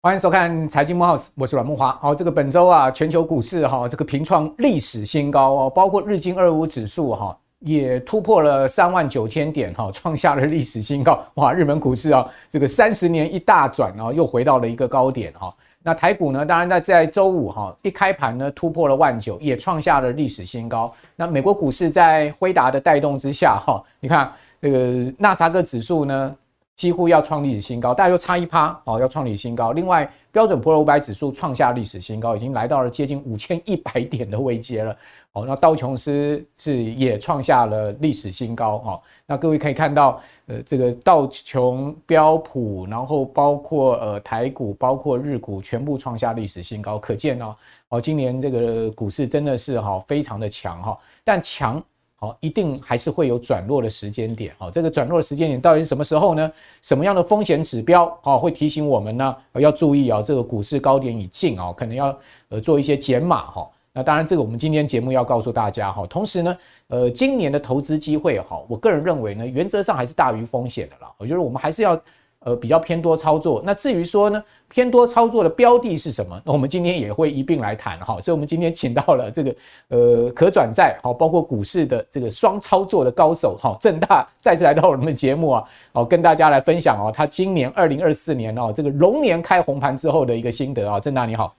欢迎收看财经慕 House，我是阮慕驊。好，这个本周啊，全球股市哈，这个平创历史新高哦，包括日经二五指数哈，也突破了三万九千点哈，创下了历史新高。哇，日本股市啊，这个三十年一大转啊，又回到了一个高点哈。那台股呢，当然在在周五哈一开盘呢，突破了万九，也创下了历史新高。那美国股市在辉达的带动之下哈，你看那个纳斯达克指数呢，几乎要创历史新高，大概又差一趴哦，要创历史新高。另外，标准普尔五百指数创下历史新高，已经来到了接近五千一百点的位阶了。哦，那道琼斯是也创下了历史新高。哦，那各位可以看到，呃，这个道琼、标普，然后包括呃台股，包括日股，全部创下历史新高。可见哦，哦，今年这个股市真的是哈非常的强哈，但强。好，一定还是会有转弱的时间点。好，这个转弱的时间点到底是什么时候呢？什么样的风险指标啊会提醒我们呢？要注意啊，这个股市高点已近啊，可能要呃做一些减码哈。那当然，这个我们今天节目要告诉大家哈。同时呢，呃，今年的投资机会哈，我个人认为呢，原则上还是大于风险的啦。我觉得我们还是要。呃，比较偏多操作。那至于说呢，偏多操作的标的是什么？那我们今天也会一并来谈哈。所以，我们今天请到了这个呃可转债好，包括股市的这个双操作的高手哈，正大再次来到我们的节目啊，好，跟大家来分享哦，他今年二零二四年哦，这个龙年开红盘之后的一个心得啊，正大你好。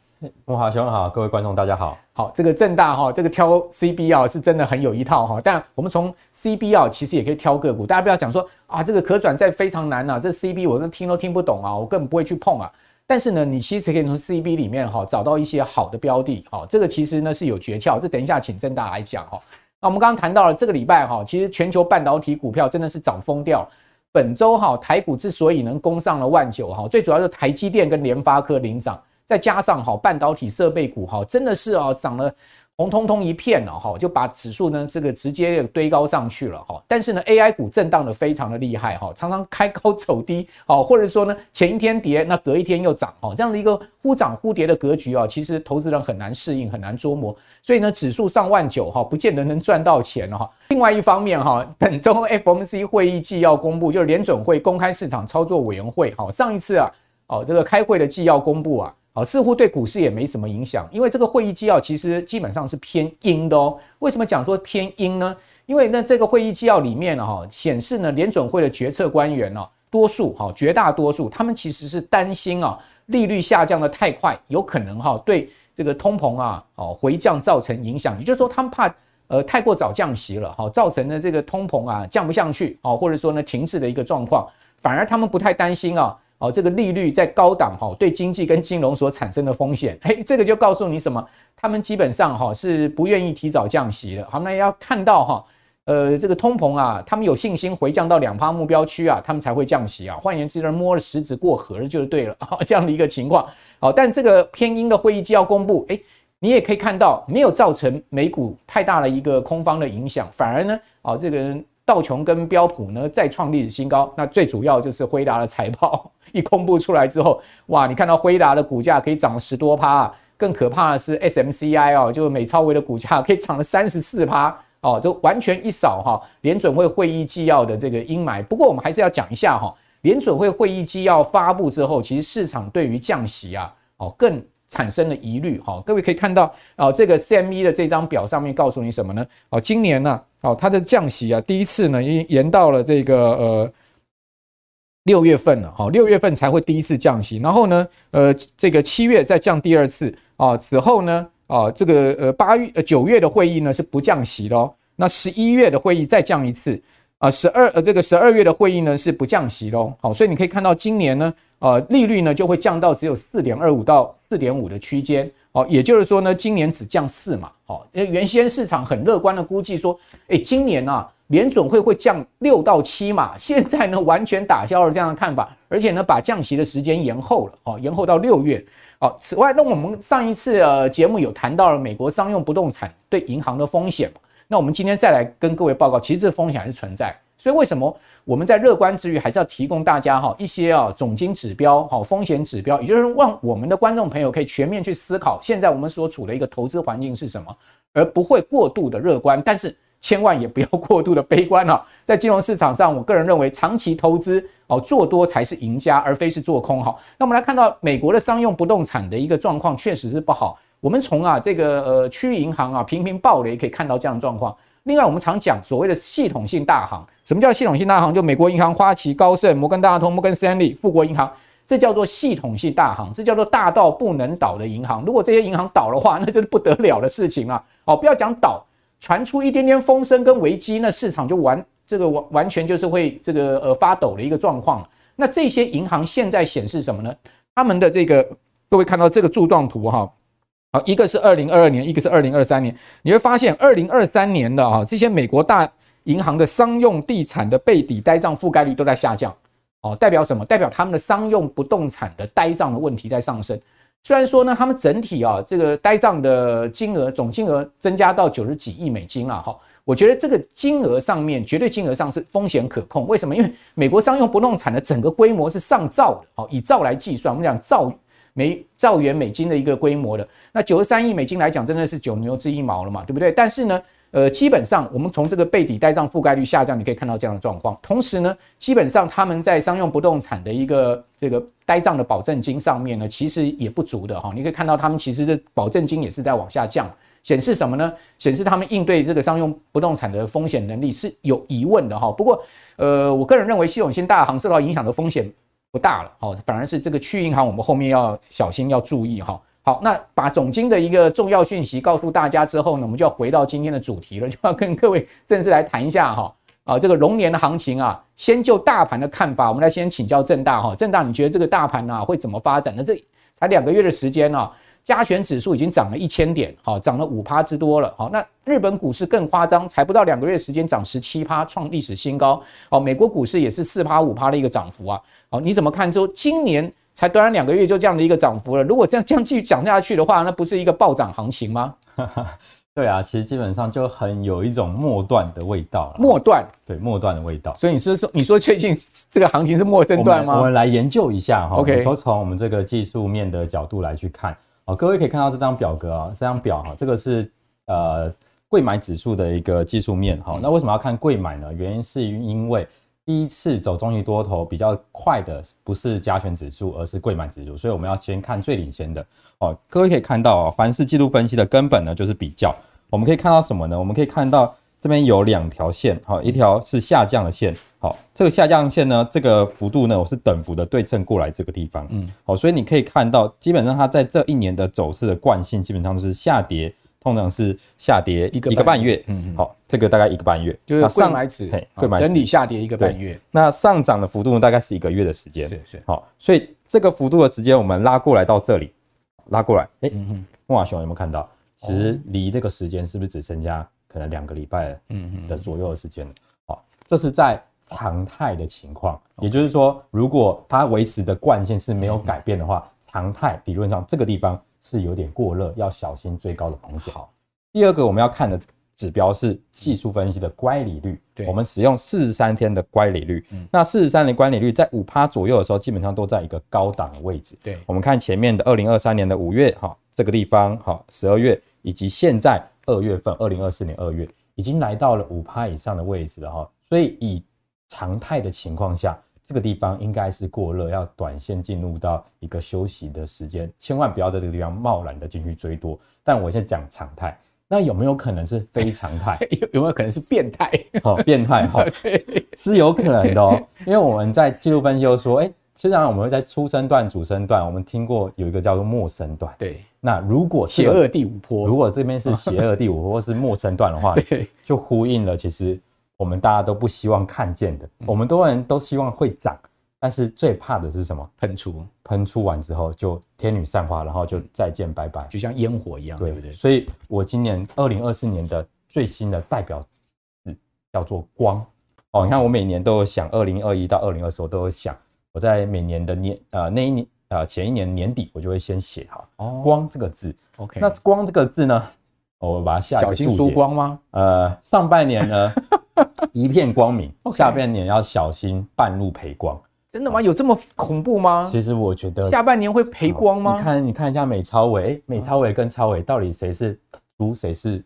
慕驊兄好，各位观众大家好。好，这个正大哈，这个挑 CB 啊，是真的很有一套哈。但我们从 CB 啊，其实也可以挑个股。大家不要讲说啊，这个可转债非常难啊，这 CB 我都听都听不懂啊，我根本不会去碰啊。但是呢，你其实可以从 CB 里面哈找到一些好的标的。哈，这个其实呢是有诀窍。这等一下请正大来讲哈。那我们刚刚谈到了这个礼拜哈，其实全球半导体股票真的是涨疯掉。本周哈台股之所以能攻上了万九哈，最主要是台积电跟联发科领涨。再加上哈半导体设备股哈真的是啊涨了红彤彤一片了哈，就把指数呢这个直接堆高上去了哈。但是呢 AI 股震荡的非常的厉害哈，常常开高走低哦，或者说呢前一天跌，那隔一天又涨哈，这样的一个忽涨忽跌的格局啊，其实投资人很难适应，很难捉摸。所以呢指数上万九哈，不见得能赚到钱哈。另外一方面哈，本周 FOMC 会议纪要公布，就是联准会公开市场操作委员会哈，上一次啊哦这个开会的纪要公布啊。似乎对股市也没什么影响，因为这个会议纪要其实基本上是偏阴的哦。为什么讲说偏阴呢？因为那这个会议纪要里面呢，哈，显示呢联准会的决策官员呢，多数哈，绝大多数他们其实是担心啊，利率下降的太快，有可能哈对这个通膨啊，哦回降造成影响。也就是说，他们怕呃太过早降息了，哈，造成的这个通膨啊降不下去，哦，或者说呢停滞的一个状况，反而他们不太担心啊。哦，这个利率在高档哈，对经济跟金融所产生的风险，嘿，这个就告诉你什么？他们基本上哈是不愿意提早降息的。好，那要看到哈，呃，这个通膨啊，他们有信心回降到两趴目标区啊，他们才会降息啊。换言之，摸了石子过河就是对了啊，这样的一个情况。好，但这个偏鹰的会议纪要公布，诶，你也可以看到，没有造成美股太大的一个空方的影响，反而呢，啊，这个道琼跟标普呢再创历史新高。那最主要就是辉达的财报。一公布出来之后，哇！你看到辉达的股价可以涨了十多趴啊，更可怕的是 SMCI 哦，就是美超微的股价可以涨了三十四趴哦，就完全一扫哈联准会会议纪要的这个阴霾。不过我们还是要讲一下哈，联准会会议纪要发布之后，其实市场对于降息啊哦更产生了疑虑哈。各位可以看到哦，这个 CME 的这张表上面告诉你什么呢？哦，今年呢哦它的降息啊第一次呢延延到了这个呃。六月份了，好，六月份才会第一次降息，然后呢，呃，这个七月再降第二次啊，此后呢，啊，这个呃八月呃九月的会议呢是不降息的哦，那十一月的会议再降一次啊，十二呃这个十二月的会议呢是不降息的哦，好，所以你可以看到今年呢，啊，利率呢就会降到只有四点二五到四点五的区间，哦，也就是说呢，今年只降四嘛，哦，原先市场很乐观的估计说，诶，今年啊。联准会会降六到七嘛，现在呢完全打消了这样的看法，而且呢把降息的时间延后了，哦，延后到六月。哦，此外，那我们上一次呃节目有谈到了美国商用不动产对银行的风险，那我们今天再来跟各位报告，其实这风险还是存在。所以为什么我们在乐观之余，还是要提供大家哈一些啊总经指标、好风险指标，也就是让我们的观众朋友可以全面去思考，现在我们所处的一个投资环境是什么，而不会过度的乐观，但是。千万也不要过度的悲观啊！在金融市场上，我个人认为长期投资哦，做多才是赢家，而非是做空哈。那我们来看到美国的商用不动产的一个状况，确实是不好。我们从啊这个呃区域银行啊频频暴雷可以看到这样的状况。另外，我们常讲所谓的系统性大行，什么叫系统性大行？就美国银行、花旗、高盛、摩根大通、摩根斯坦利、富国银行，这叫做系统性大行，这叫做大到不能倒的银行。如果这些银行倒的话，那就是不得了的事情了。哦，不要讲倒。传出一点点风声跟危机，那市场就完这个完完全就是会这个呃发抖的一个状况。那这些银行现在显示什么呢？他们的这个各位看到这个柱状图哈，好，一个是二零二二年，一个是二零二三年。你会发现二零二三年的啊这些美国大银行的商用地产的背抵呆账覆盖率都在下降，哦，代表什么？代表他们的商用不动产的呆账的问题在上升。虽然说呢，他们整体啊，这个呆账的金额总金额增加到九十几亿美金了哈，我觉得这个金额上面绝对金额上是风险可控。为什么？因为美国商用不动产的整个规模是上兆的，好，以兆来计算，我们讲兆美兆元美金的一个规模的，那九十三亿美金来讲，真的是九牛之一毛了嘛，对不对？但是呢。呃，基本上我们从这个备抵呆账覆盖率下降，你可以看到这样的状况。同时呢，基本上他们在商用不动产的一个这个呆账的保证金上面呢，其实也不足的哈。你可以看到他们其实的保证金也是在往下降，显示什么呢？显示他们应对这个商用不动产的风险能力是有疑问的哈。不过，呃，我个人认为系统性大行受到影响的风险不大了，哈，反而是这个区域银行，我们后面要小心要注意哈。好，那把总经的一个重要讯息告诉大家之后呢，我们就要回到今天的主题了，就要跟各位正式来谈一下哈啊，这个龙年的行情啊，先就大盘的看法，我们来先请教正大哈，正大你觉得这个大盘啊会怎么发展呢？这才两个月的时间啊，加权指数已经涨了一千点，好，涨了五趴之多了，好，那日本股市更夸张，才不到两个月时间涨十七趴，创历史新高，哦，美国股市也是四趴五趴的一个涨幅啊，好，你怎么看？说今年？才短短两个月就这样的一个涨幅了，如果这样这样继续涨下去的话，那不是一个暴涨行情吗？对啊，其实基本上就很有一种末段的味道了。末段，对，末段的味道。所以你是说，你说最近这个行情是末升段吗？我们，我们来研究一下哈。OK，说从我们这个技术面的角度来去看，哦，各位可以看到这张表格啊，这张表哈，这个是呃柜买指数的一个技术面哈。那为什么要看柜买呢？原因是因为。第一次走中期多头比较快的不是加权指数，而是柜买指数，所以我们要先看最领先的哦。各位可以看到哦，凡是技术分析的根本呢，就是比较。我们可以看到什么呢？我们可以看到这边有两条线，好，一条是下降的线，好，这个下降线呢，这个幅度呢，我是等幅的对称过来这个地方，嗯，好，所以你可以看到，基本上它在这一年的走势的惯性，基本上都是下跌。通常是下跌一个一个半月，嗯，好，这个大概一个半月，就是上买指，柜买整理下跌一个半月。那上涨的幅度大概是一个月的时间，是是，好，所以这个幅度的时间我们拉过来到这里，拉过来，哎，慕驊兄有没有看到？其实离这个时间是不是只剩下可能两个礼拜嗯的左右的时间了？好，这是在常态的情况，也就是说，如果它维持的惯性是没有改变的话，常态理论上这个地方。是有点过热，要小心追高的风险。好，第二个我们要看的指标是技术分析的乖离率。对，我们使用四十三天的乖离率。嗯，那四十三的乖离率在五趴左右的时候，基本上都在一个高档的位置。对，我们看前面的二零二三年的五月，哈，这个地方，哈，十二月，以及现在二月份，二零二四年二月，已经来到了五趴以上的位置了，哈。所以以常态的情况下。这个地方应该是过热，要短线进入到一个休息的时间，千万不要在这个地方贸然的进去追多。但我现在讲常态，那有没有可能是非常态？有有没有可能是变态？哦，变态哈，对，是有可能的哦。因为我们在记录分析又说，哎，实际上我们会在初生段、主升段，我们听过有一个叫做末生段。对，那如果邪恶第五波，如果这边是邪恶第五波 或是末生段的话，对，就呼应了其实。我们大家都不希望看见的，我们多人都希望会涨，但是最怕的是什么？喷出，喷出完之后就天女散花，然后就再见拜拜，就像烟火一样，对不对？所以我今年二零二四年的最新的代表字叫做光哦。你看我每年都有想，二零二一到二零二四我都有想，我在每年的年呃那一年呃前一年年底我就会先写哈哦光这个字。OK，那光这个字呢，我把它下一个注解。小心输光吗？呃，上半年呢。一片光明。下半年要小心半路赔光。真的吗？有这么恐怖吗？其实我觉得下半年会赔光吗？你看，你看一下美超伟，哎，美超伟跟超伟到底谁是猪，谁是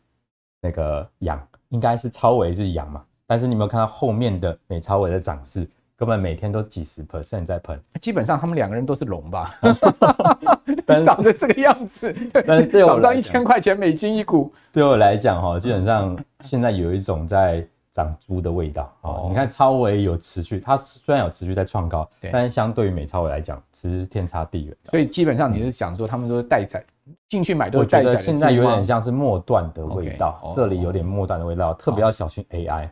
那个羊？应该是超伟是羊嘛？但是你有没有看到后面的美超伟的涨势，根本每天都几十 percent 在喷。基本上他们两个人都是龙吧？长得这个样子，对我早上一千块钱美金一股，对我来讲哈，基本上现在有一种在。长猪的味道哦，你看超维有持续，它虽然有持续在创高，但是相对于美超维来讲，其实天差地远。所以基本上你是想说，他们都是待宰进去买都是待宰。我觉得现在有点像是末段的味道，这里有点末段的味道，特别要小心 AI。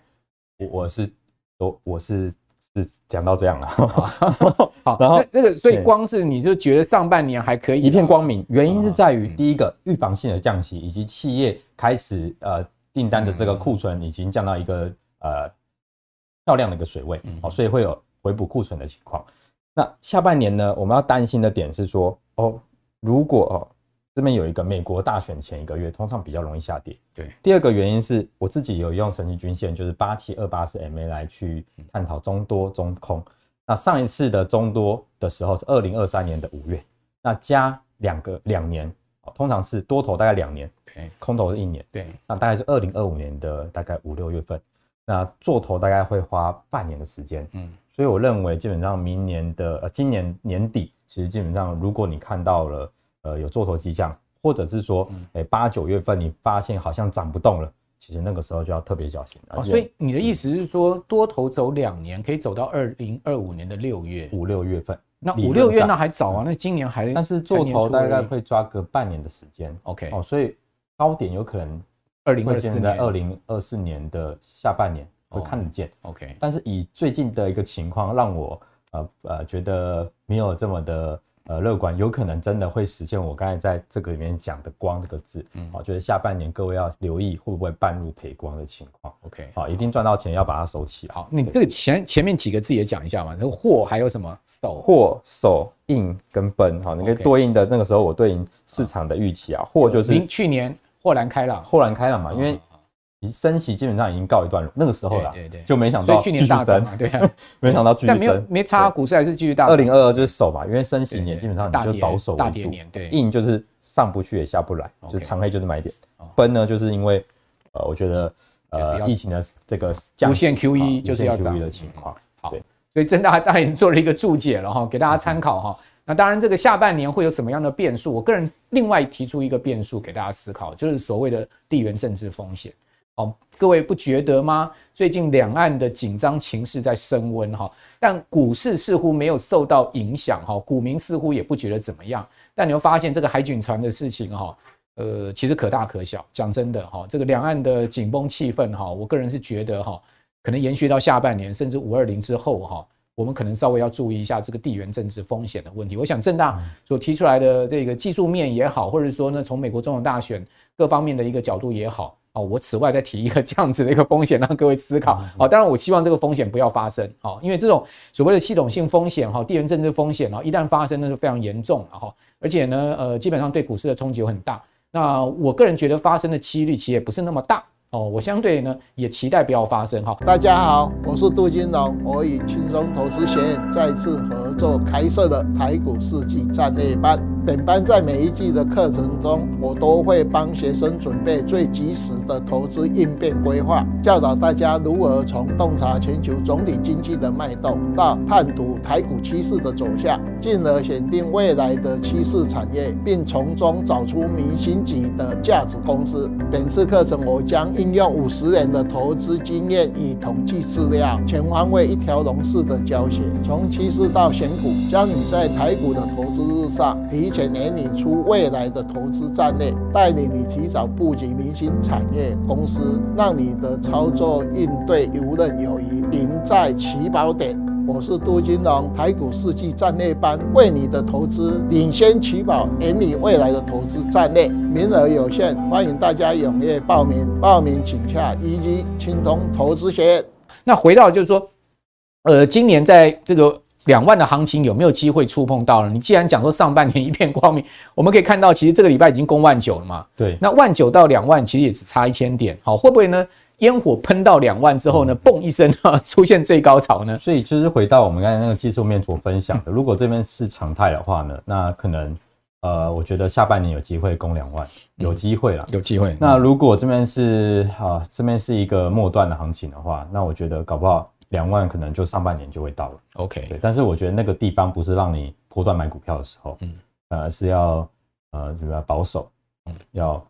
我我是我我是是讲到这样啊。好，然后这个所以光是你就觉得上半年还可以一片光明，原因是在于第一个预防性的降息，以及企业开始呃。订单的这个库存已经降到一个呃漂亮的一个水位，好，所以会有回补库存的情况。那下半年呢，我们要担心的点是说，哦，如果哦这边有一个美国大选前一个月，通常比较容易下跌。对。第二个原因是我自己有用神奇均线，就是八七二八四 MA 来去探讨中多中空。那上一次的中多的时候是二零二三年的五月，那加两个两年，通常是多头大概两年。空头是一年，对，那大概是二零二五年的大概五六月份，那做头大概会花半年的时间，嗯，所以我认为基本上明年的呃今年年底，其实基本上如果你看到了呃有做头迹象，或者是说诶八九月份你发现好像涨不动了，其实那个时候就要特别小心。哦，所以你的意思是说多头走两年，可以走到二零二五年的六月五六月份。那五六月那还早啊，那今年还但是做头大概会抓个半年的时间，OK 哦，所以。高点有可能二零会见在二零二四年的下半年会看得见，OK。但是以最近的一个情况，让我呃呃觉得没有这么的呃乐观，有可能真的会实现我刚才在这个里面讲的“光”这个字，嗯，我觉得下半年各位要留意会不会半路赔光的情况，OK。好，一定赚到钱要把它收起。好，你这个前前面几个字也讲一下嘛，那个货还有什么？手、货、手、印跟奔，好，你可以对应的那个时候我对应市场的预期啊，货就是去年。豁然开朗，豁然开朗嘛，因为升息基本上已经告一段落，那个时候了，对对，就没想到去年大升嘛，对啊，没想到继续升，没有没差，股市还是继续大。二零二二就是守嘛，因为升息年基本上你就保守为主，对，硬就是上不去也下不来，就长黑就是买点。崩呢，就是因为呃，我觉得呃，疫情的这个无限 QE 就是要涨的情况，好，所以郑大大也做了一个注解了哈，给大家参考哈。那当然，这个下半年会有什么样的变数？我个人另外提出一个变数给大家思考，就是所谓的地缘政治风险。哦，各位不觉得吗？最近两岸的紧张情势在升温哈，但股市似乎没有受到影响哈，股民似乎也不觉得怎么样。但你会发现这个海警船的事情哈，呃，其实可大可小。讲真的哈，这个两岸的紧绷气氛哈，我个人是觉得哈，可能延续到下半年，甚至五二零之后哈。我们可能稍微要注意一下这个地缘政治风险的问题。我想正大所提出来的这个技术面也好，或者说呢，从美国总统大选各方面的一个角度也好，啊，我此外再提一个这样子的一个风险，让各位思考。好，当然我希望这个风险不要发生，好，因为这种所谓的系统性风险哈，地缘政治风险啊，一旦发生那是非常严重的哈，而且呢，呃，基本上对股市的冲击很大。那我个人觉得发生的几率其实也不是那么大。哦，我相对呢也期待不要发生哈。大家好，我是杜金龙，我与轻松投资学院再次合作开设的台股世纪战略班。本班在每一季的课程中，我都会帮学生准备最及时的投资应变规划，教导大家如何从洞察全球总体经济的脉动，到判读台股趋势的走向，进而选定未来的趋势产业，并从中找出明星级的价值公司。本次课程我将应用五十年的投资经验与统计资料，全方位一条龙式的教学，从趋势到选股，将你在台股的投资路上提。且拟拟出未来的投资战略，带领你提早布局明星产业公司，让你的操作应对游刃有余，赢在起跑点。我是杜金龙，台股世纪战略班为你的投资领先起跑，引领未来的投资战略，名额有限，欢迎大家踊跃报名。报名请洽一级青通投资学院。那回到就是说，呃，今年在这个。两万的行情有没有机会触碰到了？你既然讲说上半年一片光明，我们可以看到，其实这个礼拜已经攻万九了嘛。对，那万九到两万其实也只差一千点，好，会不会呢？烟火喷到两万之后呢，嘣一声啊，出现最高潮呢？所以就是回到我们刚才那个技术面所分享的，如果这边是常态的话呢，那可能呃，我觉得下半年有机会攻两万，有机会了，有机会。那如果这边是啊，这边是一个末段的行情的话，那我觉得搞不好两万可能就上半年就会到了。OK，对。但是我觉得那个地方不是让你波段买股票的时候，嗯，而是要呃，就是要保守，嗯，要。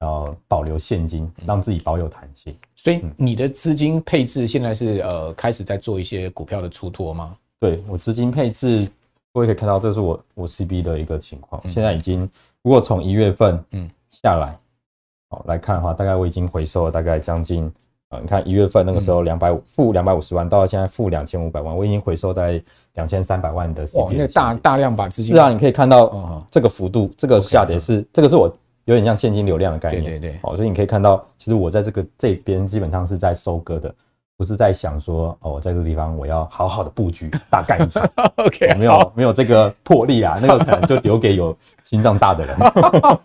要保留现金，让自己保有弹性。所以你的资金配置现在是呃开始在做一些股票的出脱吗？对，我资金配置，各位可以看到，这是我我 CB 的一个情况。现在已经，如果从一月份嗯下来，好来看的话，大概我已经回收了大概将近啊，你看一月份那个时候两百五负两百五十万，到现在负两千五百万，我已经回收在两千三百万的。哇，那大大量把资金是啊，你可以看到这个幅度，这个下跌是这个是我。有点像现金流量的概念，对对对，好，所以你可以看到，其实我在这个这边基本上是在收割的，不是在想说，哦，我在这个地方我要好好的布局，大干一场，OK，没有没有这个魄力啊，那个可能就留给有心脏大的人。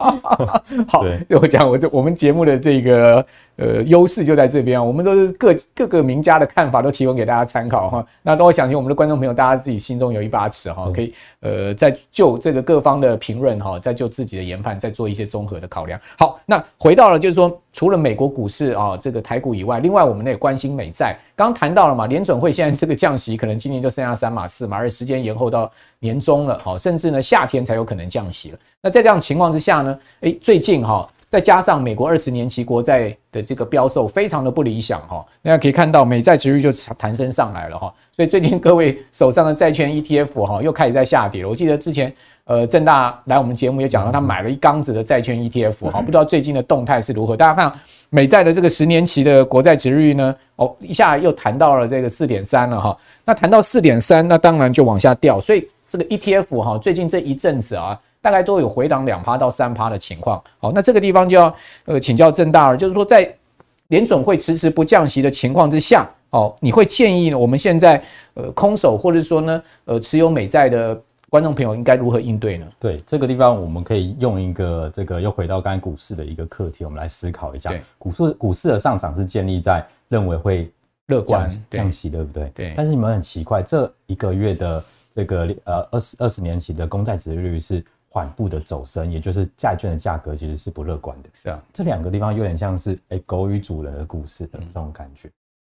好，我讲我这我们节目的这个。呃，优势就在这边啊，我们都是各各个名家的看法都提供给大家参考哈。那都会相信我们的观众朋友，大家自己心中有一把尺哈，可以呃，再就这个各方的评论哈，再就自己的研判，再做一些综合的考量。好，那回到了就是说，除了美国股市啊，这个台股以外，另外我们也关心美债。刚谈到了嘛，联准会现在这个降息，可能今年就剩下三码四码，而时间延后到年中了，好，甚至呢夏天才有可能降息了。那在这样情况之下呢，诶，最近哈。再加上美国二十年期国债的这个标售非常的不理想哈，大家可以看到美债殖率就弹升上来了哈，所以最近各位手上的债券 ETF 哈又开始在下跌了。我记得之前呃政大来我们节目也讲到，他买了一缸子的债券 ETF 哈，不知道最近的动态是如何。大家看美债的这个十年期的国债殖率呢，哦一下又弹到了这个四点三了哈，那弹到四点三，那当然就往下掉。所以这个 ETF 哈最近这一阵子啊。大概都有回档两趴到三趴的情况，好，那这个地方就要呃请教郑大了，就是说在联准会迟迟不降息的情况之下，哦，你会建议呢我们现在呃空手或者说呢呃持有美债的观众朋友应该如何应对呢？对，这个地方我们可以用一个这个又回到刚才股市的一个课题，我们来思考一下，股市股市的上涨是建立在认为会乐观降息，对不对？对。但是你们很奇怪，这一个月的这个呃二十二十年期的公债值利率是。缓步的走升，也就是债券的价格其实是不乐观的。是啊，这两个地方有点像是哎、欸、狗与主人的故事的这种感觉。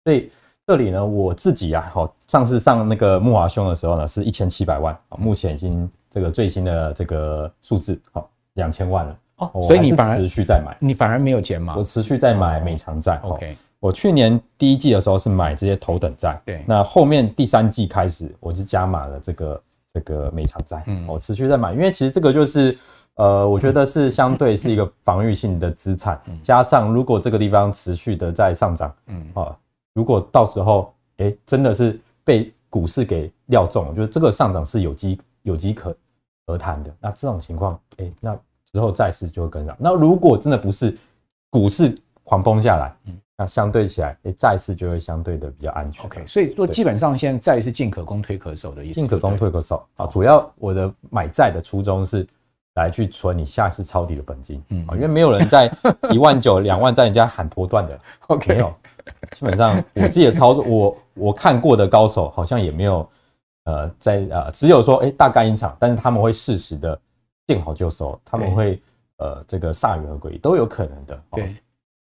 所以这里呢，我自己啊，好，上次上那个木华兄的时候呢，是一千七百万，目前已经这个最新的这个数字，好，两千万了。哦，所以你反而持续在买，你反而没有钱吗？我持续在买美长债。OK，我去年第一季的时候是买这些头等债，对，那后面第三季开始，我是加码了这个。这个美场债，嗯，我持续在买，因为其实这个就是，呃，我觉得是相对是一个防御性的资产，加上如果这个地方持续的在上涨，嗯。啊，如果到时候，哎，真的是被股市给料中了，就是这个上涨是有机有机可而谈的，那这种情况，哎，那之后债市就会跟上。那如果真的不是股市狂崩下来，嗯。那相对起来，诶，债市就会相对的比较安全。OK，所以说基本上现在债是进可攻退可守的意思。进可攻退可守啊，主要我的买债的初衷是来去存你下次抄底的本金。嗯，因为没有人在一万九、两万在人家喊波段的。OK，没有，基本上我自己的操作，我我看过的高手好像也没有，呃，在呃，只有说诶大干一场，但是他们会适时的见好就收，他们会呃这个铩羽而归都有可能的。对。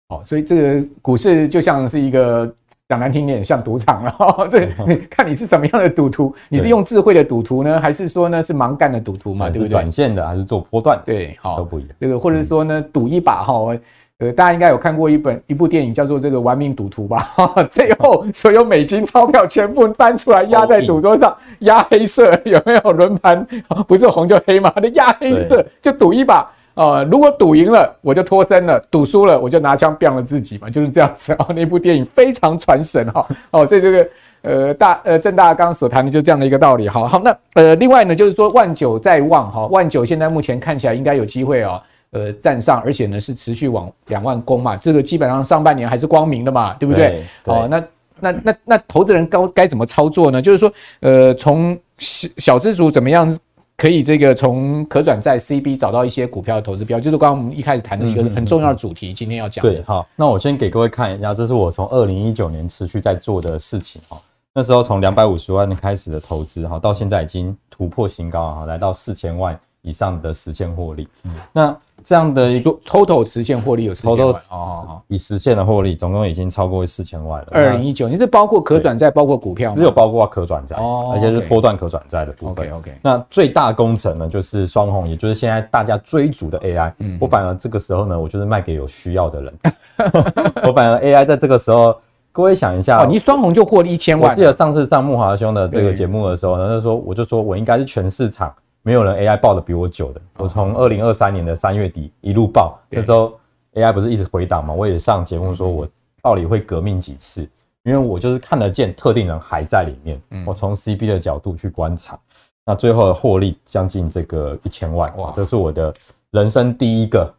哦，所以这个股市就像是一个讲难听点，像赌场了。哦、这你看你是什么样的赌徒？你是用智慧的赌徒呢，还是说呢是盲干的赌徒嘛？对不对？短线的还是做波段？对，好，都不一样。这个或者说呢，赌一把哈，呃，大家应该有看过一本一部电影叫做《这个玩命赌徒》吧？最后 所有美金钞票全部搬出来压在赌桌上，压黑色有没有轮盘？不是红就黑嘛？那压黑色就赌一把。呃，如果赌赢了，我就脱身了；赌输了，我就拿枪毙了自己嘛，就是这样子哦。那部电影非常传神哈。哦，所以这个呃大呃郑大刚刚所谈的就这样的一个道理。好好，那呃另外呢，就是说万九在望哈，万九现在目前看起来应该有机会哦，呃站上，而且呢是持续往两万攻嘛。这个基本上上半年还是光明的嘛，对不对？对哦，那那那那投资人该该怎么操作呢？就是说，呃，从小小资族怎么样？可以这个从可转债 CB 找到一些股票的投资标，就是刚刚我们一开始谈的一个很重要的主题，今天要讲。对，好，那我先给各位看一下，这是我从二零一九年持续在做的事情哈。那时候从两百五十万开始的投资哈，到现在已经突破新高啊，来到四千万以上的实现获利。嗯，那这样的一个 total 实现获利有四千万哦，哦，已实现的获利总共已经超过四千万了。二零一九，你是包括可转债，包括股票吗？只有包括可转债哦，而且是波段可转债的部分。OK OK。那最大工程呢，就是双红，也就是现在大家追逐的 AI。嗯，我反而这个时候呢，我就是卖给有需要的人。我反而 AI 在这个时候。各位想一下，哦，你双红就获利一千万。我记得上次上木华兄的这个节目的时候呢，那时候我就说我应该是全市场没有人 AI 报的比我久的。我从二零二三年的三月底一路报，那时候 AI 不是一直回档嘛，我也上节目说我到底会革命几次，因为我就是看得见特定人还在里面。我从 CB 的角度去观察，那最后的获利将近这个一千万，哇，这是我的人生第一个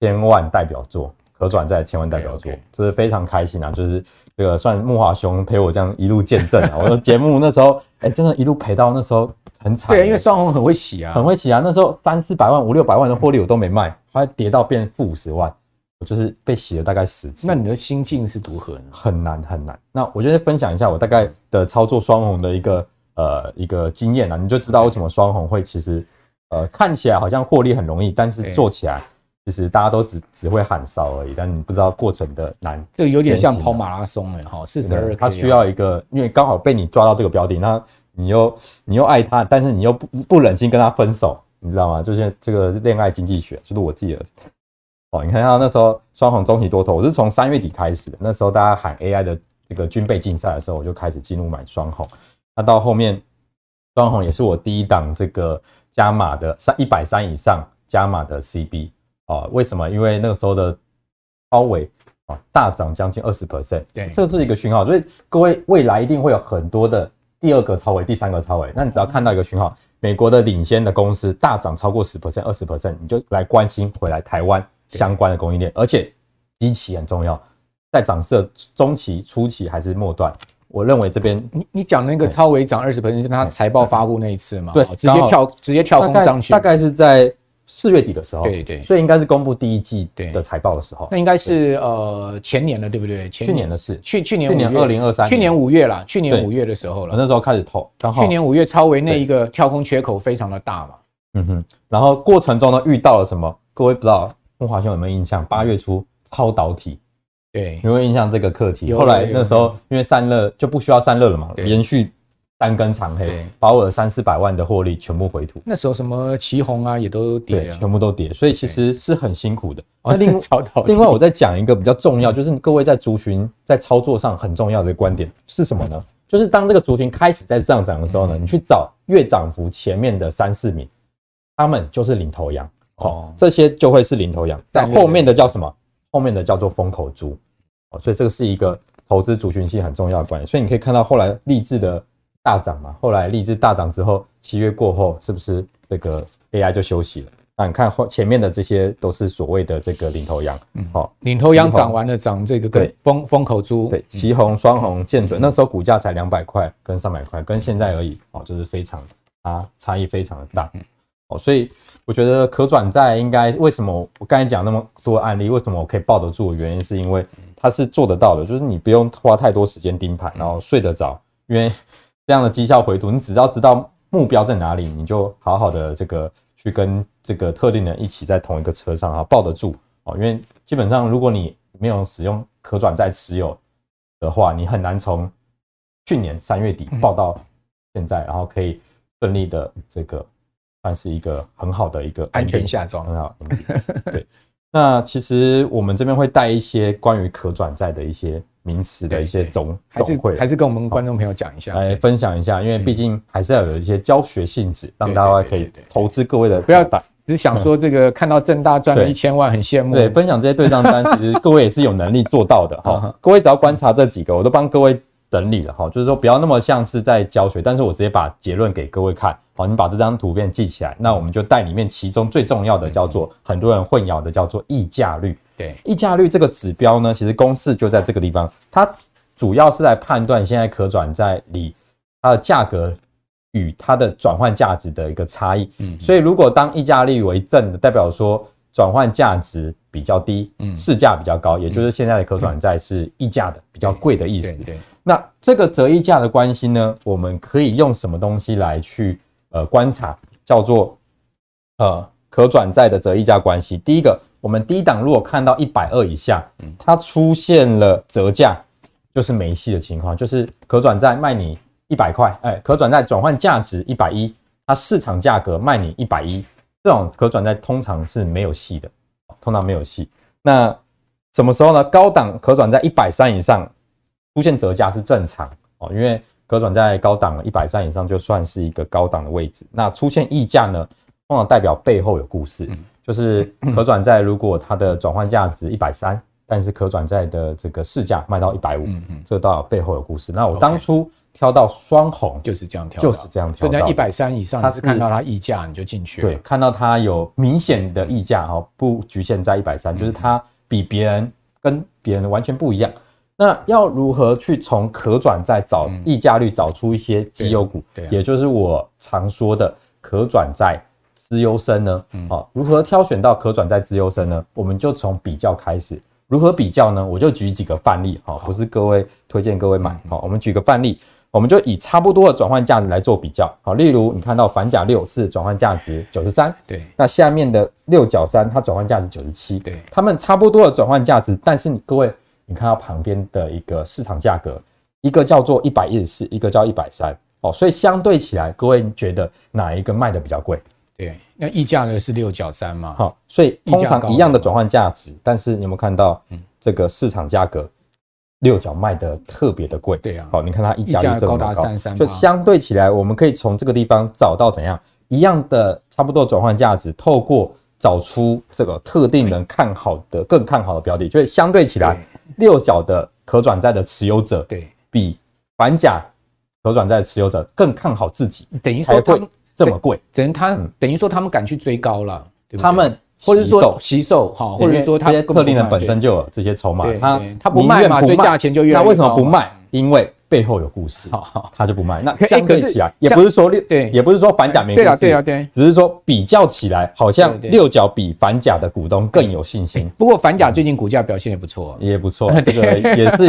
千万代表作。可转债千万代表作，就是非常开心啊！就是这个算木华兄陪我这样一路见证啊。我的节目那时候，哎，真的，一路陪到那时候很惨。对，因为双红很会洗啊，很会洗啊。那时候三四百万、五六百万的获利我都没卖，后来跌到变负五十万，我就是被洗了大概十次。那你的心境是如何呢？很难很难。那我就是分享一下我大概的操作双红的一个呃一个经验啊，你就知道为什么双红会其实呃看起来好像获利很容易，但是做起来。其实大家都只只会喊少而已，但你不知道过程的难。这个有点像跑马拉松了哈，四十二。它需要一个，因为刚好被你抓到这个标的，那你又你又爱他，但是你又不不忍心跟他分手，你知道吗？就是这个恋爱经济学，就是我自己的。哦，你看他那时候双红中期多头，我是从三月底开始的，那时候大家喊 AI 的这个军备竞赛的时候，我就开始进入买双红。那到后面双红也是我第一档这个加码的三一百三以上加码的 CB。哦，为什么？因为那个时候的超伟啊大涨将近二十 percent，对，这是一个讯号。所以各位未来一定会有很多的第二个超微、第三个超微。那你只要看到一个讯号，美国的领先的公司大涨超过十 percent、二十 percent，你就来关心回来台湾相关的供应链。而且基期很重要，在涨势中期、初期还是末段？我认为这边你你讲那个超微涨二十 percent 是他财报发布那一次嘛？对，直接跳直接跳空上去，大概是在。四月底的时候，对对，所以应该是公布第一季的财报的时候，那应该是呃前年了，对不对？去年的事，去去年去年二零二三，去年五月啦，去年五月的时候了，那时候开始投，刚好去年五月超维那一个跳空缺口非常的大嘛，嗯哼，然后过程中呢遇到了什么？各位不知道木华兄有没有印象？八月初超导体，对，有没有印象这个课题？后来那时候因为散热就不需要散热了嘛，连续。三根长黑，把我的三四百万的获利全部回吐。那时候什么旗红啊，也都跌，全部都跌，所以其实是很辛苦的。那另 另外，我再讲一个比较重要，就是各位在族群在操作上很重要的观点是什么呢？就是当这个族群开始在上涨的时候呢，你去找月涨幅前面的三四名，他们就是领头羊哦，这些就会是领头羊。但后面的叫什么？后面的叫做风口猪哦，所以这个是一个投资族群性很重要的观点。所以你可以看到后来励志的。大涨嘛，后来立志大涨之后，七月过后是不是这个 AI 就休息了？那你看后前面的这些都是所谓的这个领头羊，嗯，好，领头羊涨完了，涨这个对风风口猪，对，旗红双红建准，那时候股价才两百块跟三百块，跟现在而已，哦，就是非常啊差异非常的大，哦，所以我觉得可转债应该为什么我刚才讲那么多案例，为什么我可以抱得住的？原因是因为它是做得到的，就是你不用花太多时间盯盘，然后睡得着，因为。这样的绩效回吐，你只要知道目标在哪里，你就好好的这个去跟这个特定人一起在同一个车上啊，抱得住哦。因为基本上，如果你没有使用可转债持有的话，你很难从去年三月底抱到现在，然后可以顺利的这个算是一个很好的一个安全下庄，很好。对，那其实我们这边会带一些关于可转债的一些。名词的一些总总会，还是跟我们观众朋友讲一下，来分享一下，因为毕竟还是要有一些教学性质，让大家可以投资各位的，不要只想说这个看到正大赚了一千万很羡慕。对，分享这些对账单，其实各位也是有能力做到的哈。各位只要观察这几个，我都帮各位整理了哈，就是说不要那么像是在教学，但是我直接把结论给各位看。好，你把这张图片记起来，那我们就带里面其中最重要的叫做很多人混淆的叫做溢价率。对，溢价率这个指标呢，其实公式就在这个地方，它主要是来判断现在可转债里它的价格与它的转换价值的一个差异。嗯，所以如果当溢价率为正的，代表说转换价值比较低，嗯，市价比较高，也就是现在的可转债是溢价的比较贵的意思。对，那这个折溢价的关系呢，我们可以用什么东西来去呃观察？叫做呃可转债的折溢价关系。第一个，我们低档如果看到一百二以下，它出现了折价，就是没戏的情况，就是可转债卖你一百块，哎，可转债转换价值一百一，它市场价格卖你一百一，这种可转债通常是没有戏的，通常没有戏。那什么时候呢？高档可转债一百三以上出现折价是正常哦，因为。可转债高档一百三以上就算是一个高档的位置。那出现溢价呢，通常代表背后有故事。就是 可转债如果它的转换价值一百三，但是可转债的这个市价卖到一百五，这到背后有故事。那我当初挑到双红就是这样挑，就是这样挑。所以在一百三以上，它是看到它溢价你就进去了。对，看到它有明显的溢价哦，不局限在一百三，就是它比别人跟别人完全不一样。那要如何去从可转债找溢价率找出一些绩优股，也就是我常说的可转债资优生呢？好，如何挑选到可转债资优生呢？我们就从比较开始。如何比较呢？我就举几个范例，好，不是各位推荐各位买，好，我们举个范例，我们就以差不多的转换价值来做比较，好，例如你看到反甲六是转换价值九十三，对，那下面的六角三它转换价值九十七，对，它们差不多的转换价值，但是你各位。你看它旁边的一个市场价格，一个叫做一百一十四，一个叫一百三哦，所以相对起来，各位觉得哪一个卖的比较贵？对，那溢价呢是六角三嘛？好，所以通常一样的转换价值，但是你有没有看到，这个市场价格六角卖的特别的贵？对啊，好，你看它溢价率这么高，就相对起来，我们可以从这个地方找到怎样一样的差不多转换价值，透过找出这个特定人看好的更看好的标的，所以相对起来。六角的可转债的持有者，对，比反甲可转债持有者更看好自己，等于说他们这么贵，等于他等于说他们敢去追高了，他们或者说吸售。哈，或者说他这些特定的本身就有这些筹码，他他不卖嘛，对价钱就越来越，那为什么不卖？因为背后有故事，他就不卖。那相对起来，也不是说六，对，也不是说反甲没故事，对啊，对啊，对，只是说比较起来，好像六角比反甲的股东更有信心。不过反甲最近股价表现也不错，也不错，这个也是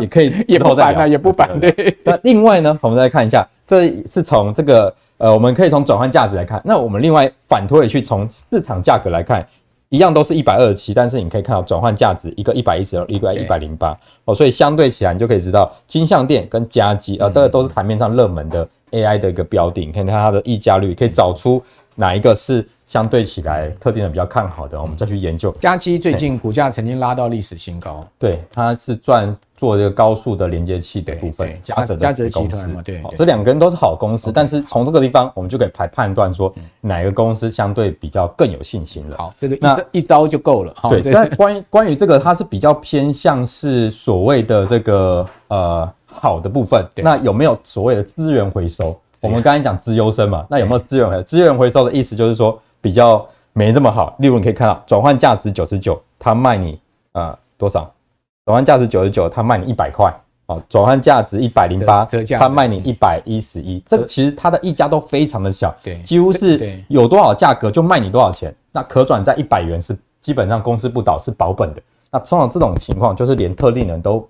也可以，也不反啊，也不反对。那另外呢，我们再看一下，这是从这个呃，我们可以从转换价值来看。那我们另外反推回去，从市场价格来看。一样都是一百二十七，但是你可以看到转换价值一个一百一十二，一个一百零八哦，所以相对起来你就可以知道金相店跟嘉基啊，这都是台面上热门的 AI 的一个标的，你可以看它的溢价率，可以找出哪一个是。相对起来，特定的比较看好的，我们再去研究。佳基最近股价曾经拉到历史新高，对，它是赚做这个高速的连接器的部分，嘉泽嘉泽集团嘛，对，这两个人都是好公司，但是从这个地方我们就可以来判断说哪个公司相对比较更有信心了。好，这个那一招就够了。对，但关于关于这个，它是比较偏向是所谓的这个呃好的部分。那有没有所谓的资源回收？我们刚才讲资优生嘛，那有没有资源回资源回收的意思？就是说。比较没这么好，例如你可以看到转换价值九十九，他卖你呃多少？转换价值九十九，他卖你一百块哦。转换价值一百零八，他卖你一百一十一。这个其实它的溢价都非常的小，对，几乎是有多少价格就卖你多少钱。那可转债一百元是基本上公司不倒是保本的。那通常这种情况就是连特定人都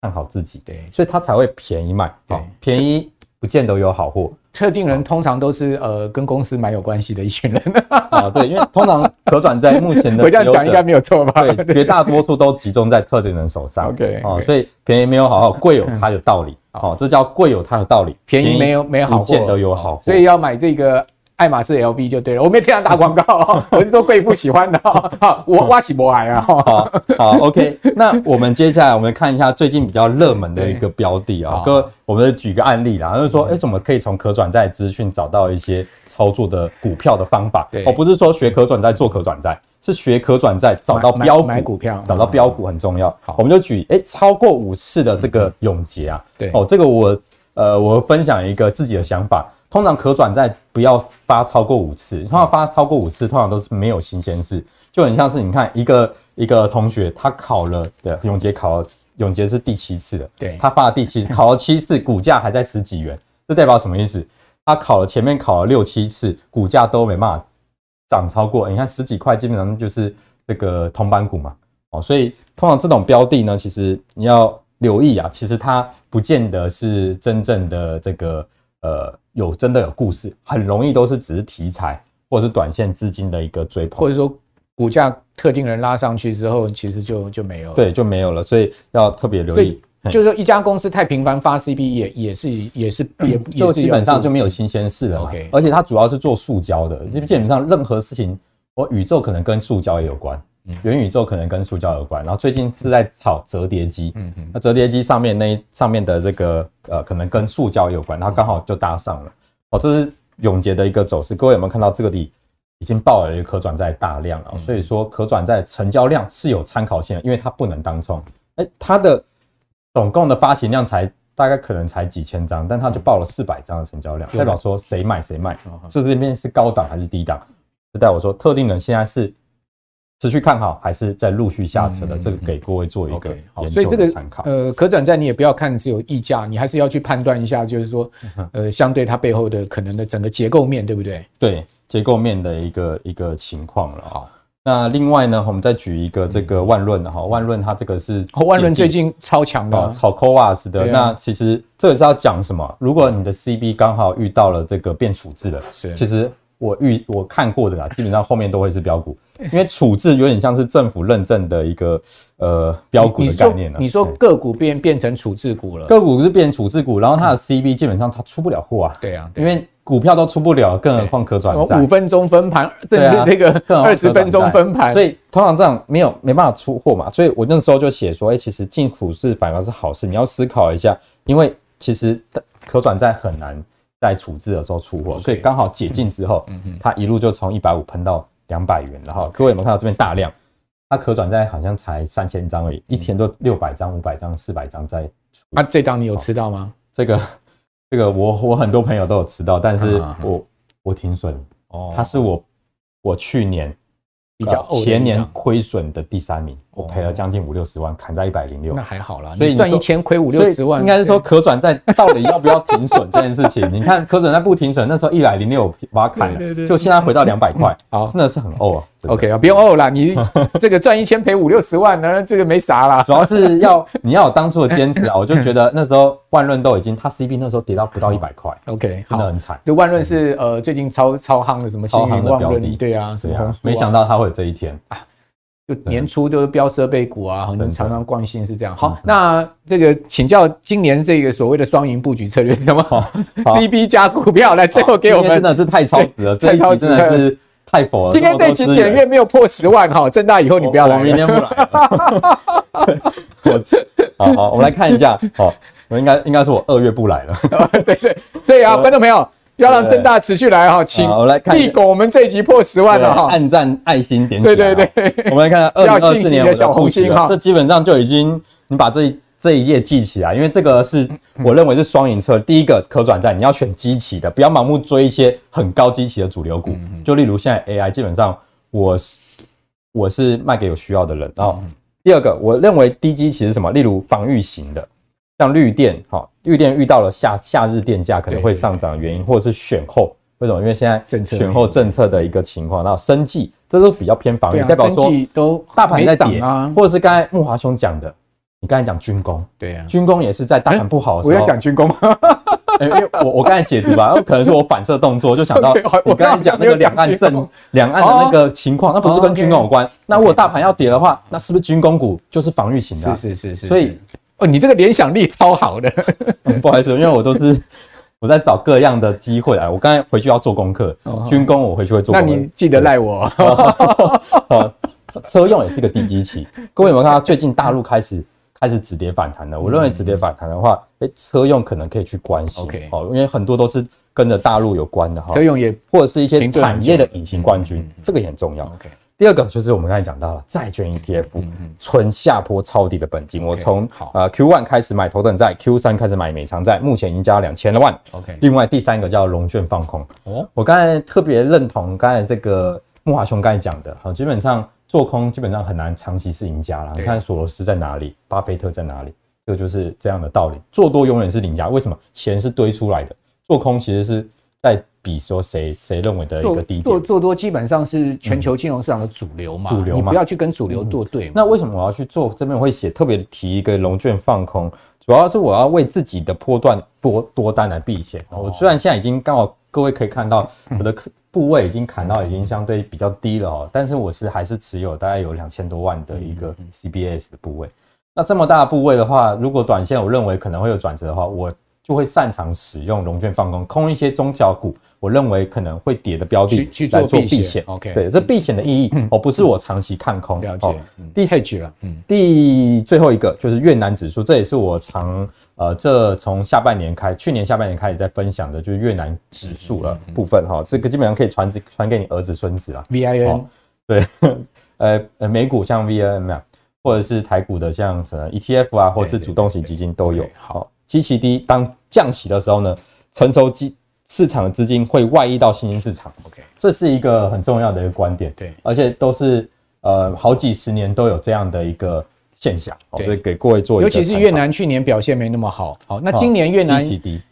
看好自己，对，所以他才会便宜卖，哦，便宜不见得有好货。特定人通常都是呃跟公司蛮有关系的一群人啊，对，因为通常可转债目前的 我这样讲应该没有错吧？对，绝大多数都集中在特定人手上。OK，哦，所以便宜没有好好，贵有它的道理。好，这叫贵有它的道理。便宜没有没有好货，不见得有好货，所以要买这个。爱马仕 LV 就对了，我没听他打广告，我是说贵妇喜欢的。好，我挖起博来啊。好，好，OK。那我们接下来我们看一下最近比较热门的一个标的啊，哥，我们举个案例啦，就是说，哎，怎么可以从可转债资讯找到一些操作的股票的方法？哦，不是说学可转债做可转债，是学可转债找到标股，买股票，找到标股很重要。好，我们就举，哎，超过五次的这个永捷啊，对，哦，这个我，呃，我分享一个自己的想法。通常可转债不要发超过五次，通常发超过五次，通常都是没有新鲜事，就很像是你看一个一个同学他考了，对，永捷考了，永捷是第七次的，对，他发了第七次，考了七次，股价还在十几元，这代表什么意思？他考了前面考了六七次，股价都没办法涨超过。你看十几块，基本上就是这个铜板股嘛。哦，所以通常这种标的呢，其实你要留意啊，其实它不见得是真正的这个呃有真的有故事，很容易都是只是题材或者是短线资金的一个追捧，或者说股价特定人拉上去之后，其实就就没有了，对，就没有了，所以要特别留意。就是说，一家公司太频繁发 CB 也也是也是也就基本上就没有新鲜事了嘛。而且它主要是做塑胶的，基基本上任何事情，我宇宙可能跟塑胶也有关，元宇宙可能跟塑胶有关。然后最近是在炒折叠机，嗯嗯，那折叠机上面那上面的这个呃，可能跟塑胶有关，然后刚好就搭上了。哦，这是永捷的一个走势，各位有没有看到这个底已经爆了一个可转债大量了？所以说可转债成交量是有参考性的，因为它不能当冲，哎，它的。总共的发行量才大概可能才几千张，但它就爆了四百张的成交量，代表说谁买谁卖。这这边是高档还是低档？就代表说特定人现在是持续看好，还是在陆续下车的？这个给各位做一个研究的参考。呃，可转债你也不要看只有溢价，你还是要去判断一下，就是说，呃，相对它背后的可能的整个结构面对不对？对，结构面的一个一个情况了哈。那另外呢，我们再举一个这个万润的哈，万润它这个是万润最近超强的，炒 CoWoS 的。那其实这个是要讲什么？如果你的 CB 刚好遇到了这个变处置了，是，其实我预我看过的啦，基本上后面都会是标股，因为处置有点像是政府认证的一个呃标股的概念了。你说个股变变成处置股了，个股是变处置股，然后它的 CB 基本上它出不了货啊。对啊，因为。股票都出不了，更何况可转债。五分钟分盘，甚至那个二十分钟分盘，所以通常这样没有没办法出货嘛。所以我那时候就写说，哎，其实进股市反而是好事。你要思考一下，因为其实可转债很难在处置的时候出货，所以刚好解禁之后，它一路就从一百五喷到两百元。然后各位有没有看到这边大量？它可转债好像才三千张而已，一天都六百张、五百张、四百张在。那这张你有吃到吗？这个。这个我我很多朋友都有吃到，但是我我停损哦，它是我我去年比较前年亏损的第三名，我赔了将近五六十万，砍在一百零六，那还好啦，所以赚一千亏五六十万，应该是说可转债到底要不要停损这件事情？你看可转债不停损，那时候一百零六把它砍了，就现在回到两百块，好，真的是很呕啊。OK 啊，不用呕啦，你 这个赚一千赔五六十万呢，这个没啥啦。主要是要你要有当初的坚持啊，我就觉得那时候万润都已经，它 CB 那时候跌到不到一百块，OK，真的很惨。就万润是呃最近超超夯的什么超夯的标的，对啊，什么没想到它会有这一天啊。就年初都是飙设备股啊，很常常惯性是这样。好，那这个请教今年这个所谓的双赢布局策略是什么好，BB 加股票来，最后给我们真的是太超值了，太超值了，是太佛了。今天这一期点阅没有破十万哈，政大以后你不要来，我明天不来。我好好，我们来看一下，好，我应该应该是我二月不来了。对对，所以啊，观众朋友。要让正大持续来哈，请我来看。立狗，我们这一集破十万了哈，按赞爱心点对对对，我们来看看 二零二四年的小红心哈，这基本上就已经你把这这一页记起来，因为这个是我认为是双赢策。第一个可转债，你要选基期的，不要盲目追一些很高基期的主流股。就例如现在 AI，基本上我是我是卖给有需要的人。啊第二个，我认为低基期是什么？例如防御型的。像绿电，哈，绿电遇到了夏夏日电价可能会上涨的原因，或者是选后，为什么？因为现在选后政策的一个情况，然后生计，这都比较偏防御，代表说都大盘在跌啊，或者是刚才木华兄讲的，你刚才讲军工，对呀，军工也是在大盘不好的时候，我要讲军工吗？因为我我刚才解读吧，可能是我反射动作，就想到 我刚才讲那个两岸政两岸的那个情况，那不是跟军工有关？那如果大盘要跌的话，那是不是军工股就是防御型的？是是是是，所以。哦，你这个联想力超好的，不好意思，因为我都是我在找各样的机会啊。我刚才回去要做功课，军工我回去会做。那你记得赖我。车用也是一个低基期，各位有没有看到最近大陆开始开始止跌反弹了？我认为止跌反弹的话，哎，车用可能可以去关心。OK，好，因为很多都是跟着大陆有关的哈。车用也或者是一些产业的隐形冠军，这个也很重要。第二个就是我们刚才讲到了债券 ETF，纯下坡抄底的本金。我从呃 Q one 开始买头等债，Q 三开始买美长债，目前已经加了两千多万。OK。另外第三个叫融券放空。哦，我刚才特别认同刚才这个木华兄刚才讲的，好，基本上做空基本上很难长期是赢家了。你看索罗斯在哪里，巴菲特在哪里，这个就是这样的道理。做多永远是赢家，为什么？钱是堆出来的，做空其实是在比说谁谁认为的一个低点。做做多基本上是全球金融市场的主流嘛，主流嘛，你不要去跟主流作对。那为什么我要去做？这边我会写特别提一个龙卷放空，主要是我要为自己的波段多多单来避险。我虽然现在已经刚好各位可以看到我的部位已经砍到已经相对比较低了哦，但是我是还是持有大概有两千多万的一个 CBS 的部位。那这么大的部位的话，如果短线我认为可能会有转折的话，我就会擅长使用融券放空，空一些中小股，我认为可能会跌的标的去来做避险。OK，对，这避险的意义哦，不是我长期看空。了解。第四局了，嗯，第最后一个就是越南指数，这也是我长呃，这从下半年开，去年下半年开始在分享的，就是越南指数的部分哈，这个基本上可以传传给你儿子孙子啊。VIN，对，呃呃，美股像 VIN 啊。或者是台股的像什么 ETF 啊，或者是主动型基金都有。好，基期低，当降息的时候呢，成熟基市场的资金会外溢到新兴市场。OK，这是一个很重要的一个观点。对，而且都是呃好几十年都有这样的一个现象。所以给各位做一个，尤其是越南去年表现没那么好。好，那今年越南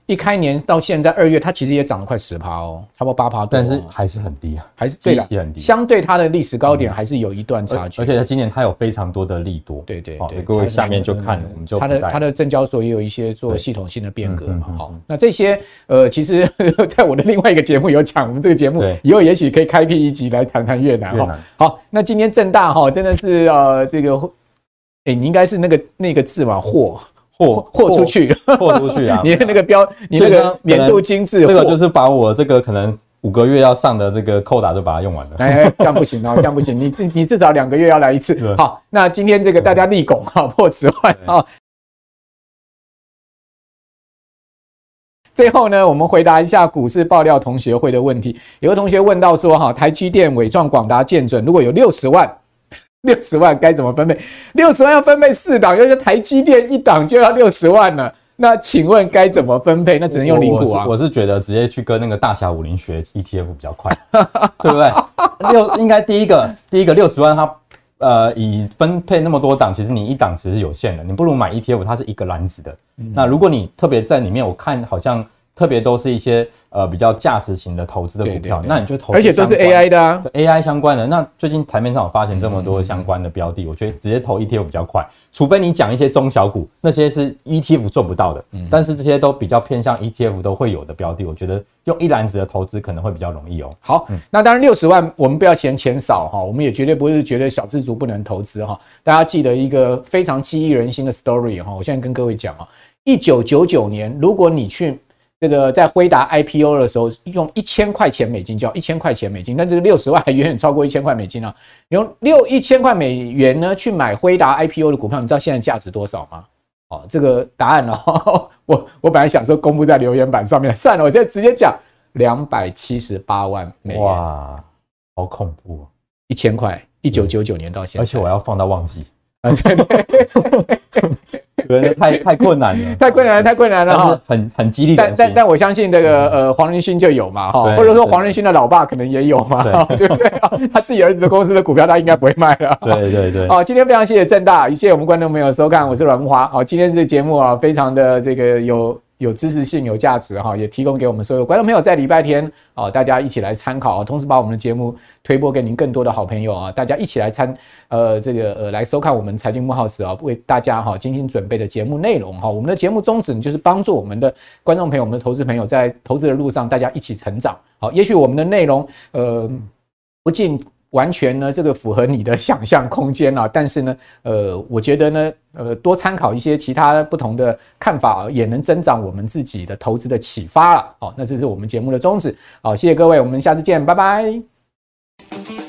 一开年到现在二月，它其实也涨了快十趴哦，差不多八趴多，但是还是很低啊，还是对的，很低。相对它的历史高点还是有一段差距。而且它今年它有非常多的利多，对对对。各位下面就看，我们就它的它的证交所也有一些做系统性的变革嘛。好，那这些呃，其实 在我的另外一个节目有讲，我们这个节目以后也许可以开辟一集来谈谈越南哈。好，那今天正大哈真的是呃这个，哎，你应该是那个那个字嘛，货。货货出去，货出去啊！你的那个标，你那个年度精致，这个就是把我这个可能五个月要上的这个扣打就把它用完了。哎，这样不行哦，这样不行，你至你至少两个月要来一次。好，那今天这个大家立功哈，破十万啊！最后呢，我们回答一下股市爆料同学会的问题。有个同学问到说，哈，台积电、伟创、广达、建准，如果有六十万。六十万该怎么分配？六十万要分配四档，因为台积电一档就要六十万了。那请问该怎么分配？那只能用零股啊。我是觉得直接去跟那个大侠武林学 ETF 比较快，对不对？六应该第一个，第一个六十万，它呃以分配那么多档，其实你一档其实有限的，你不如买 ETF，它是一个篮子的。那如果你特别在里面，我看好像特别都是一些。呃，比较价值型的投资的股票，那你就投，而且都是 AI 的啊，AI 相关的。那最近台面上我发现这么多相关的标的，我觉得直接投 ETF 比较快。除非你讲一些中小股，那些是 ETF 做不到的。但是这些都比较偏向 ETF 都会有的标的，我觉得用一篮子的投资可能会比较容易哦。好，那当然六十万我们不要嫌钱少哈，我们也绝对不是觉得小资族不能投资哈。大家记得一个非常激励人心的 story 哈，我现在跟各位讲啊，一九九九年，如果你去。这个在辉达 IPO 的时候，用一千块钱美金交一千块钱美金，但这个六十万还远远超过一千块美金啊！用六一千块美元呢去买辉达 IPO 的股票，你知道现在价值多少吗？哦，这个答案呢、哦，我我本来想说公布在留言板上面，算了，我现在直接讲两百七十八万美元。哇，好恐怖！一千块，一九九九年到现在，而且我要放到旺季啊！对对。太太困难了，太困难了，太困难了哈！很很激励，但但但我相信这个呃黄仁勋就有嘛哈，或者说黄仁勋的老爸可能也有嘛，对不对？他自己儿子的公司的股票他应该不会卖了。对对对。好，今天非常谢谢正大，也谢谢我们观众朋友收看，我是阮木华。好，今天这个节目啊，非常的这个有。有知识性、有价值哈，也提供给我们所有观众朋友在礼拜天啊，大家一起来参考啊，同时把我们的节目推播给您更多的好朋友啊，大家一起来参呃这个呃来收看我们财经慕 House 啊，为大家哈精心准备的节目内容哈。我们的节目宗旨就是帮助我们的观众朋友、我们的投资朋友在投资的路上，大家一起成长。好，也许我们的内容呃不尽。完全呢，这个符合你的想象空间啊，但是呢，呃，我觉得呢，呃，多参考一些其他不同的看法，也能增长我们自己的投资的启发了。好，那这是我们节目的宗旨。好，谢谢各位，我们下次见，拜拜。